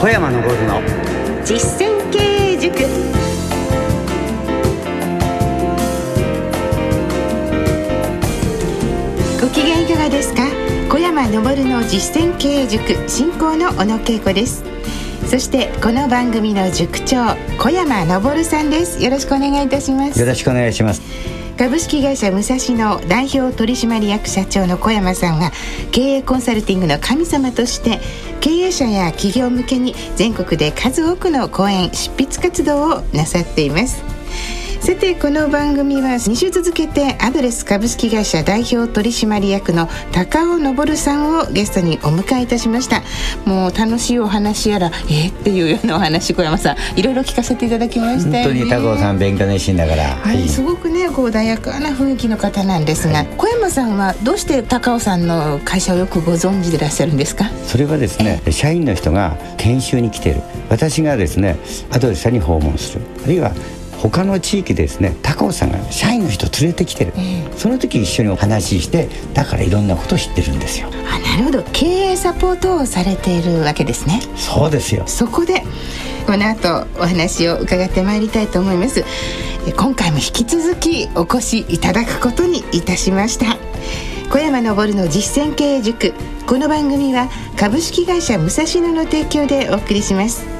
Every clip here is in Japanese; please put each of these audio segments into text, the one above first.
小山昇の。実践経営塾。ご機嫌いかがですか？小山昇の実践経営塾進行の小野恵子です。そしてこの番組の塾長小山昇さんです。よろしくお願いいたします。よろしくお願いします株式会社武蔵野代表取締役社長の小山さんは経営コンサルティングの神様として経営者や企業向けに全国で数多くの講演執筆活動をなさっています。さてこの番組は2週続けてアドレス株式会社代表取締役の高尾昇さんをゲストにお迎えいたしました。もう楽しいお話やらえー、っていうようなお話小山さんいろいろ聞かせていただきましたよね本当に高尾さん勉強熱心だから、はい、すごくねこう穏やかな雰囲気の方なんですが、はい、小山さんはどうして高尾さんの会社をよくご存知でいらっしゃるんですか？それはですね社員の人が研修に来ている。私がですねアドレスに訪問する。あるいは他の地域ですね高尾さんが社員の人連れてきてる、えー、その時一緒にお話ししてだからいろんなことを知ってるんですよ。あなるほど。経営サポートをされているわけですね。そうですよ。そこでこの後お話を伺ってまいりたいと思います。今回も引き続きお越しいただくことにいたしました。小山昇の実践経営塾。この番組は株式会社武蔵野の提供でお送りします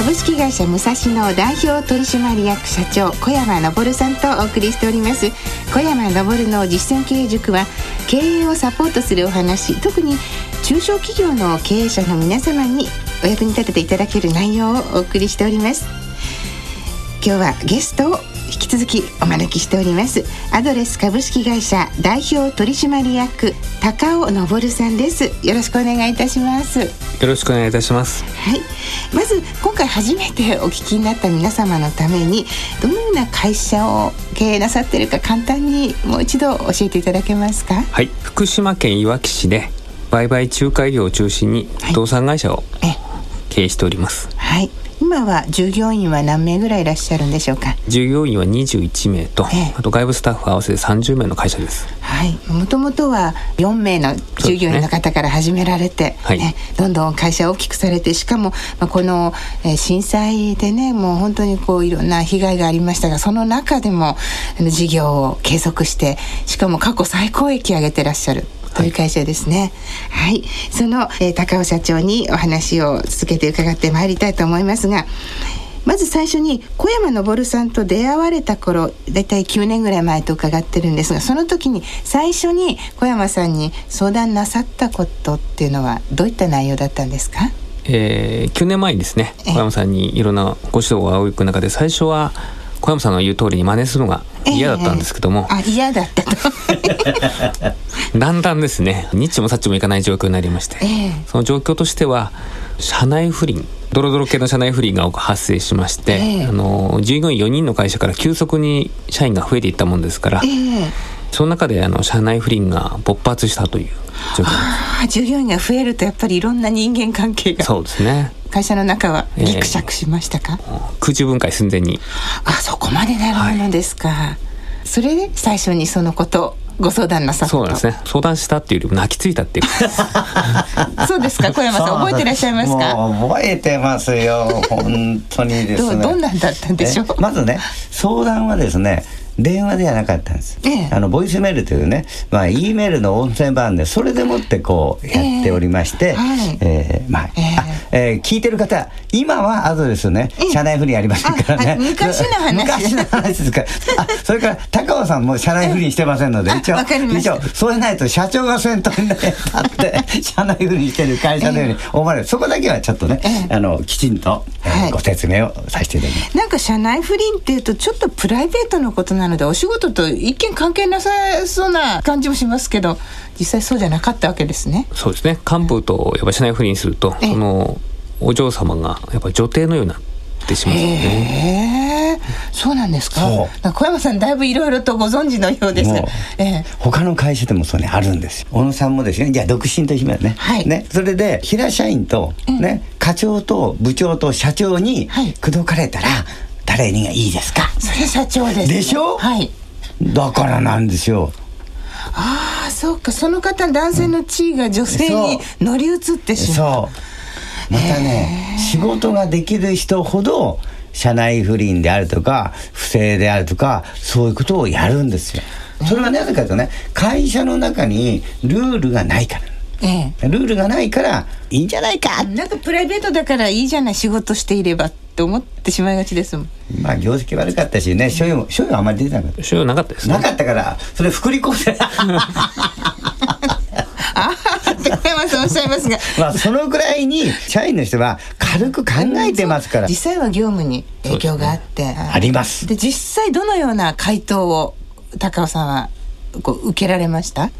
株式会社武蔵野代表取締役社長小山昇さんとお送りしております。小山昇の実践経営塾は経営をサポートするお話特に中小企業の経営者の皆様にお役に立てていただける内容をお送りしております。今日はゲストを引き続きお招きしております。アドレス株式会社代表取締役高尾昇さんです。よろしくお願いいたします。よろしくお願いいたします。はい。まず今回初めてお聞きになった皆様のためにどのような会社を経営なさっているか簡単にもう一度教えていただけますか？はい。福島県いわき市で売買仲介業を中心に不動産会社を経営しております。はい今は従業員は何名ぐらいいらっしゃるんでしょうか？従業員は21名と、ええ、あと外部スタッフ合わせて30名の会社です。はい。もともとは4名の従業員の方から始められて、ねはい、どんどん会社を大きくされてしかも、まあ、この、えー、震災でねもう本当にこういろんな被害がありましたがその中でもあの事業を継続してしかも過去最高益上げてらっしゃるという会社ですね。はい、その、えー、高尾社長にお話を続けて伺ってまいりたいと思いますが。まず最初に小山昇さんと出会われた頃だいたい9年ぐらい前と伺ってるんですがその時に最初に小山さんに相談なさったことっていうのはどういった内容だったんですか？えー、9年前にですね小山さんにいろんなご指導が仰く中で最初は小山さんの言う通りに真似するのが嫌だったんですけども、えー、あ嫌だったと だんだんですね。ニッチもサッチもいかない状況になりまして、えー、その状況としては社内不倫ドロドロ系の社内不倫が発生しまして、えー、あの従業員4人の会社から急速に社員が増えていったもんですから、えー、その中であの社内不倫が勃発したという状況あ従業員が増えるとやっぱりいろんな人間関係が。そうですね。会社の中はギクシャクしましたか、えー、空中分解寸前に。あそこまでなるものですか、はい、それで最初にそのことご相談なさった。そうなんですね。相談したっていうよりも泣きついたっていう。そうですか？小山さん覚えていらっしゃいますか？覚えてますよ。本当にですね。どどんなんだったんでしょう？まずね相談はですね電話ではなかったんです、ええ、あのボイスメールというね、まあ、E メールの音声版でそれでもってこうやっておりまして、えー、えー、まあ、ええー、聞いてる方今はアドレスね、社内不倫ありませんからね。昔の話。昔の話ですから。あそれから高尾さんも社内不倫してませんので一応一応そうないと社長が先頭に立って社内不倫してる会社のように思われる、そこだけはちょっとね、あのきちんと、えー、はい、ご説明をさせていただきます。なんか社内不倫っていうとちょっとプライベートのことなのでお仕事と一見関係なさそうな感じもしますけど実際そうじゃなかったわけですね。そうですね。幹部とやっぱしないふりにすると、そのお嬢様がやっぱ女帝のようになってしまうね。そうなんですか。小山さんだいぶいろいろとご存知のようです、ええ、他の会社でもそうねあるんですよ。小野さんもですね。じゃあ独身と姫ね,、はい、ね。それで平社員とね、うん、課長と部長と社長に口説かれたら、誰にがいいですか？それ社長です、ね、でしょ？はい。だからなんですよ。ああそうか。その方男性の地位が女性に乗り移ってしまう、う。ん、またね仕事ができる人ほど社内不倫であるとか不正であるとかそういうことをやるんですよ。それはなぜかというとね会社の中にルールがないから。ええ、ルールがないからいいんじゃないかなんかプライベートだからいいじゃない仕事していればって思ってしまいがちですもん。まあ業績悪かったしね所用所用あんまり出てなかった。所用なかったです、ね、なかったからそれ福利厚生ああって小山さんおっしゃいますが。まあそのぐらいに社員の人は軽く考えてますから、実際は業務に影響があって、ね、あります。で実際どのような回答を高尾さんはこう受けられました？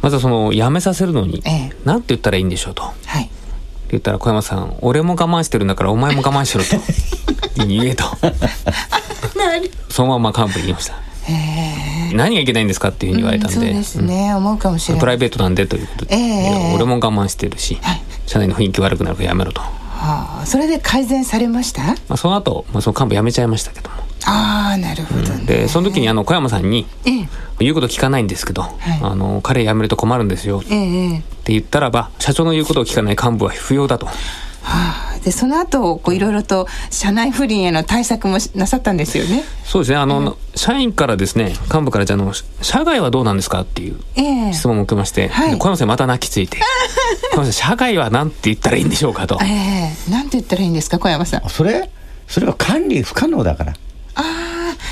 まずその辞めさせるのに、ええ、なんて言ったらいいんでしょうと。はい。言ったら小山さん、俺も我慢してるんだからお前も我慢しろと。言えと。そのまま幹部に言いました。何がいけないんですかっていうふうに言われたんで、うん、そうですね、うん、思うかもしれない。プライベートなんでということで、えー、俺も我慢してるし、はい、社内の雰囲気悪くなるからやめろと、はあ、それで改善されました、まあ、その後、まあその幹部辞めちゃいましたけども。ああなるほど、ね、でその時にあの小山さんに、ええ、言うこと聞かないんですけど、はい、あの彼辞めると困るんですよ、ええ、って言ったらば社長の言うことを聞かない幹部は不要だと。はあ、でその後こういろいろと社内不倫への対策もなさったんですよね。そうですねあの、うん、社員からですね幹部からじゃあの社外はどうなんですかっていう質問を受けまして、えーはい、小山さんまた泣きついて「小山さん社外は何て言ったらいいんでしょうかと」えー、なんて言ったらいいんですか小山さん。それそれは管理不可能だから。ああ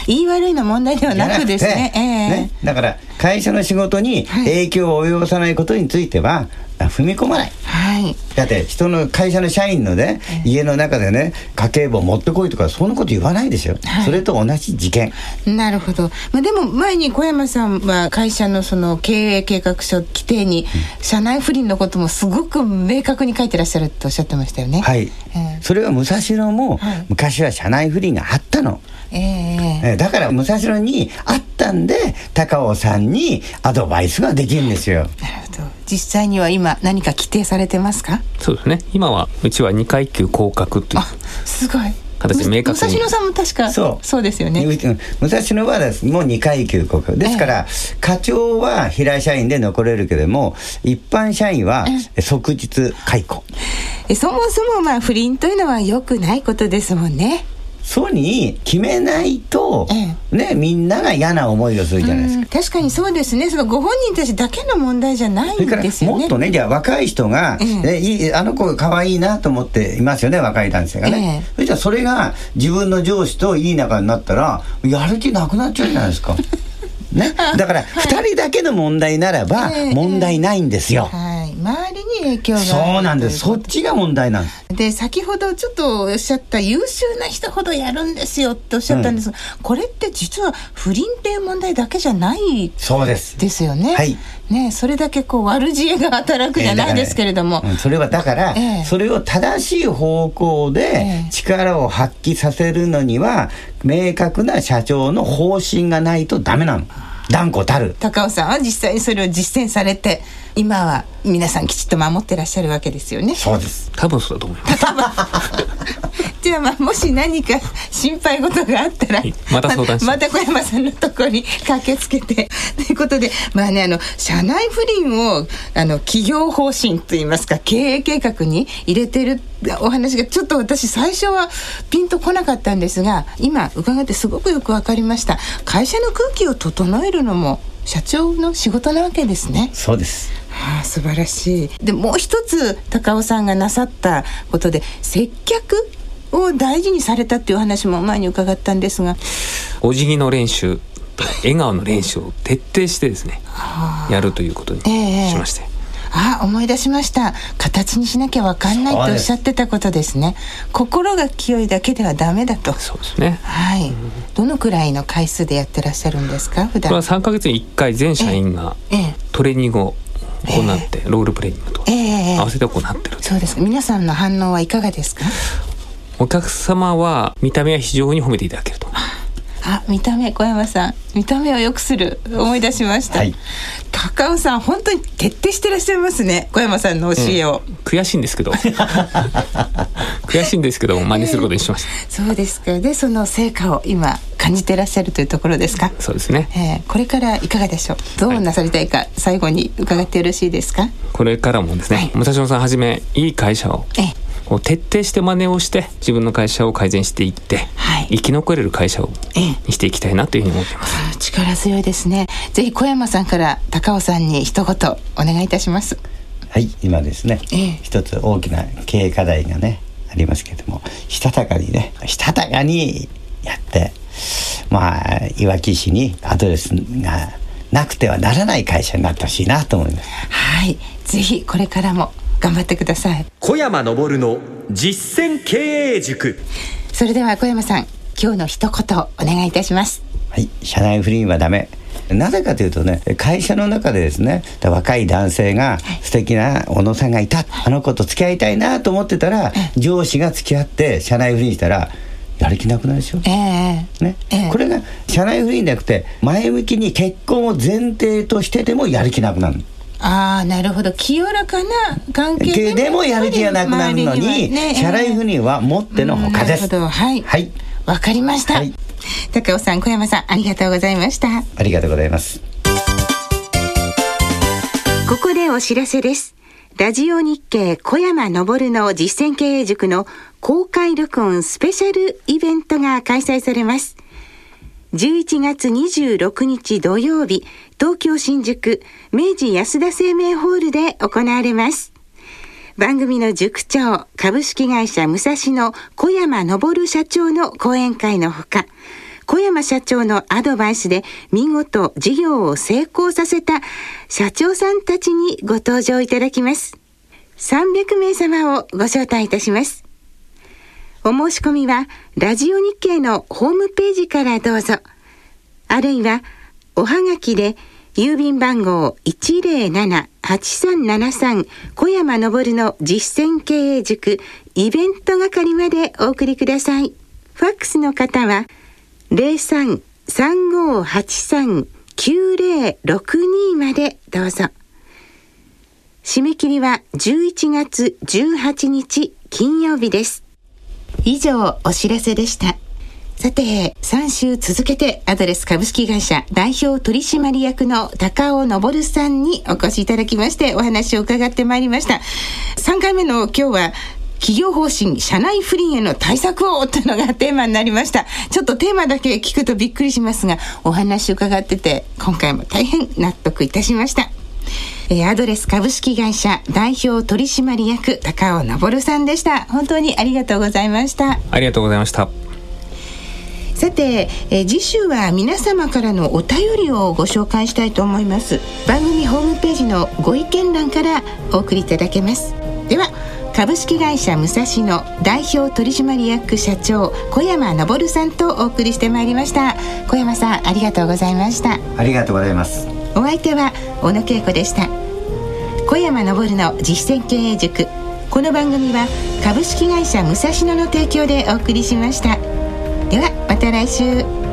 言い悪いの問題ではなくですね。えー、ねだから会社の仕事に影響を及ぼさないことについては、踏み込まない。はい、だって人の会社の社員のね、家の中でね家計簿持ってこいとかそんなこと言わないでしょ、はい、それと同じ事件。なるほど、まあ、でも前に小山さんは会社のその経営計画書規定に、社内不倫のこともすごく明確に書いてらっしゃるとおっしゃってましたよね。はい、えー、それは武蔵野も、昔は社内不倫があったの。えー、だから武蔵野にあったんで高尾さんにアドバイスができるんですよ。実際には今何か規定されてますか？そうですね。今はうちは2階級降格というすごい。形で明確に。武蔵野さんも確かそう。そうですよね。武蔵野はもう2階級降格。ですから、えー、課長は平社員で残れるけれども一般社員は即日解雇、えー、そもそもまあ不倫というのは良くないことですもんねそうに決めないと、ええ、ね、みんなが嫌な思いをするじゃないですか。確かにそうですね。そのご本人たちだけの問題じゃないんですよね。もっとね、じゃあ若い人が、えいいあの子可愛いなと思っていますよね、若い男性がね。そしたらそれが自分の上司といい仲になったら、やる気なくなっちゃうじゃないですか。ね、だから2人だけの問題ならば問題ないんですよ。はい影響がそうなんです。そっちが問題なんです。で先ほどちょっとおっしゃった優秀な人ほどやるんですよっておっしゃったんですが、うん、これって実は不倫っていう問題だけじゃないそうです。ですよね。はい。ね、それだけこう悪知恵が働くじゃないですけれども、えーねうん、それはだから、えー、それを正しい方向で力を発揮させるのには、明確な社長の方針がないとダメなの。断固たる。高尾さんは実際にそれを実践されて今は皆さんきちっと守ってらっしゃるわけですよね。そうです。多分そうだと思います。じゃあまあもし何か心配事があったら、また相談また小山さんのところに 駆けつけて。ということでまあねあの社内不倫をあの企業方針といいますか経営計画に入れてるお話がちょっと私最初はピンとこなかったんですが今伺ってすごくよく分かりました。会社の空気を整えるのも社長の仕事なわけですね。そうです。はあ、素晴らしい。でもう一つ高尾さんがなさったことで接客を大事にされたっていう話も前に伺ったんですが。お辞儀の練習笑顔の練習を徹底してですね、はあ、やるということにしまして、えーあ思い出しました。形にしなきゃ分かんないとおっしゃってたことですね。心が清いだけではダメだと。そうですね。はい、うん、どのくらいの回数でやってらっしゃるんですか？普段。これは3か月に1回全社員がトレーニングを行って、ロールプレイングと合わせて行ってる、そうです。皆さんの反応はいかがですか？お客様は見た目は非常に褒めていただけるとあ見た目小山さん見た目を良くする思い出しました、はい、高尾さん本当に徹底してらっしゃいますね小山さんの教えを、うん、悔しいんですけど。悔しいんですけど真似することにしました、えー、そうですか。でその成果を今感じてらっしゃるというところですか？そうですね、えー、これからいかがでしょう？どうなさりたいか、はい、最後に伺ってよろしいですか？これからもですね、はい、武蔵野さんはじめいい会社を、えーを徹底して真似をして自分の会社を改善していって、はい、生き残れる会社をにしていきたいなというふうに思ってます。力強いですね。ぜひ小山さんから高尾さんに一言お願いいたします。はい、今ですね、ええ、一つ大きな経営課題がねありますけれども、したたかにね、したたかにやって、まあいわき市にアドレスがなくてはならない会社になってほしいなと思います。はい、ぜひこれからも頑張ってください。小山昇の実践経営塾。それでは小山さん今日の一言お願いいたします。はい社内不倫はダメ。なぜかというとね会社の中でですね若い男性が素敵な小野さんがいた、あの子と付き合いたいなと思ってたら、上司が付き合って社内不倫したらやる気なくなるでしょ、えーね。えー、これが社内不倫じゃなくて前向きに結婚を前提としてでもやる気なくなるああなるほど清らかな関係ででもやる気がなくなるのに、ね、社内不妊はもってのほかです。はい。はい。わかりました。はい、高尾さん、小山さん、ありがとうございました。ありがとうございます。ここでお知らせです。ラジオ日経小山昇の実践経営塾の公開録音スペシャルイベントが開催されます。11月26日土曜日、東京新宿明治安田生命ホールで行われます。番組の塾長、株式会社武蔵野小山昇社長の講演会のほか、小山社長のアドバイスで見事事業を成功させた社長さんたちにご登場いただきます。300名様をご招待いたします。お申し込みは、ラジオ日経のホームページからどうぞ。あるいは、おはがきで、郵便番号107-8373小山昇の実践経営塾イベント係までお送りください。ファックスの方は03-3583-9062までどうぞ。締め切りは11月18日金曜日です。以上お知らせでした。さて、3週続けてアドレス株式会社代表取締役の高尾昇さんにお越しいただきましてお話を伺ってまいりました。3回目の今日は企業方針、社内不倫への対策をというのがテーマになりました。ちょっとテーマだけ聞くとびっくりしますが、お話伺ってて、今回も大変納得いたしました。えー、アドレス株式会社代表取締役高尾昇さんでした本当にありがとうございましたありがとうございましたさて、えー、次週は皆様からのお便りをご紹介したいと思います。番組ホームページのご意見欄からお送りいただけます。では株式会社武蔵野代表取締役社長小山昇さんとお送りしてまいりました。小山さんありがとうございました。ありがとうございます。お相手は小野恵子でした。小山昇の実践経営塾。この番組は株式会社武蔵野の提供でお送りしました。ではまた来週。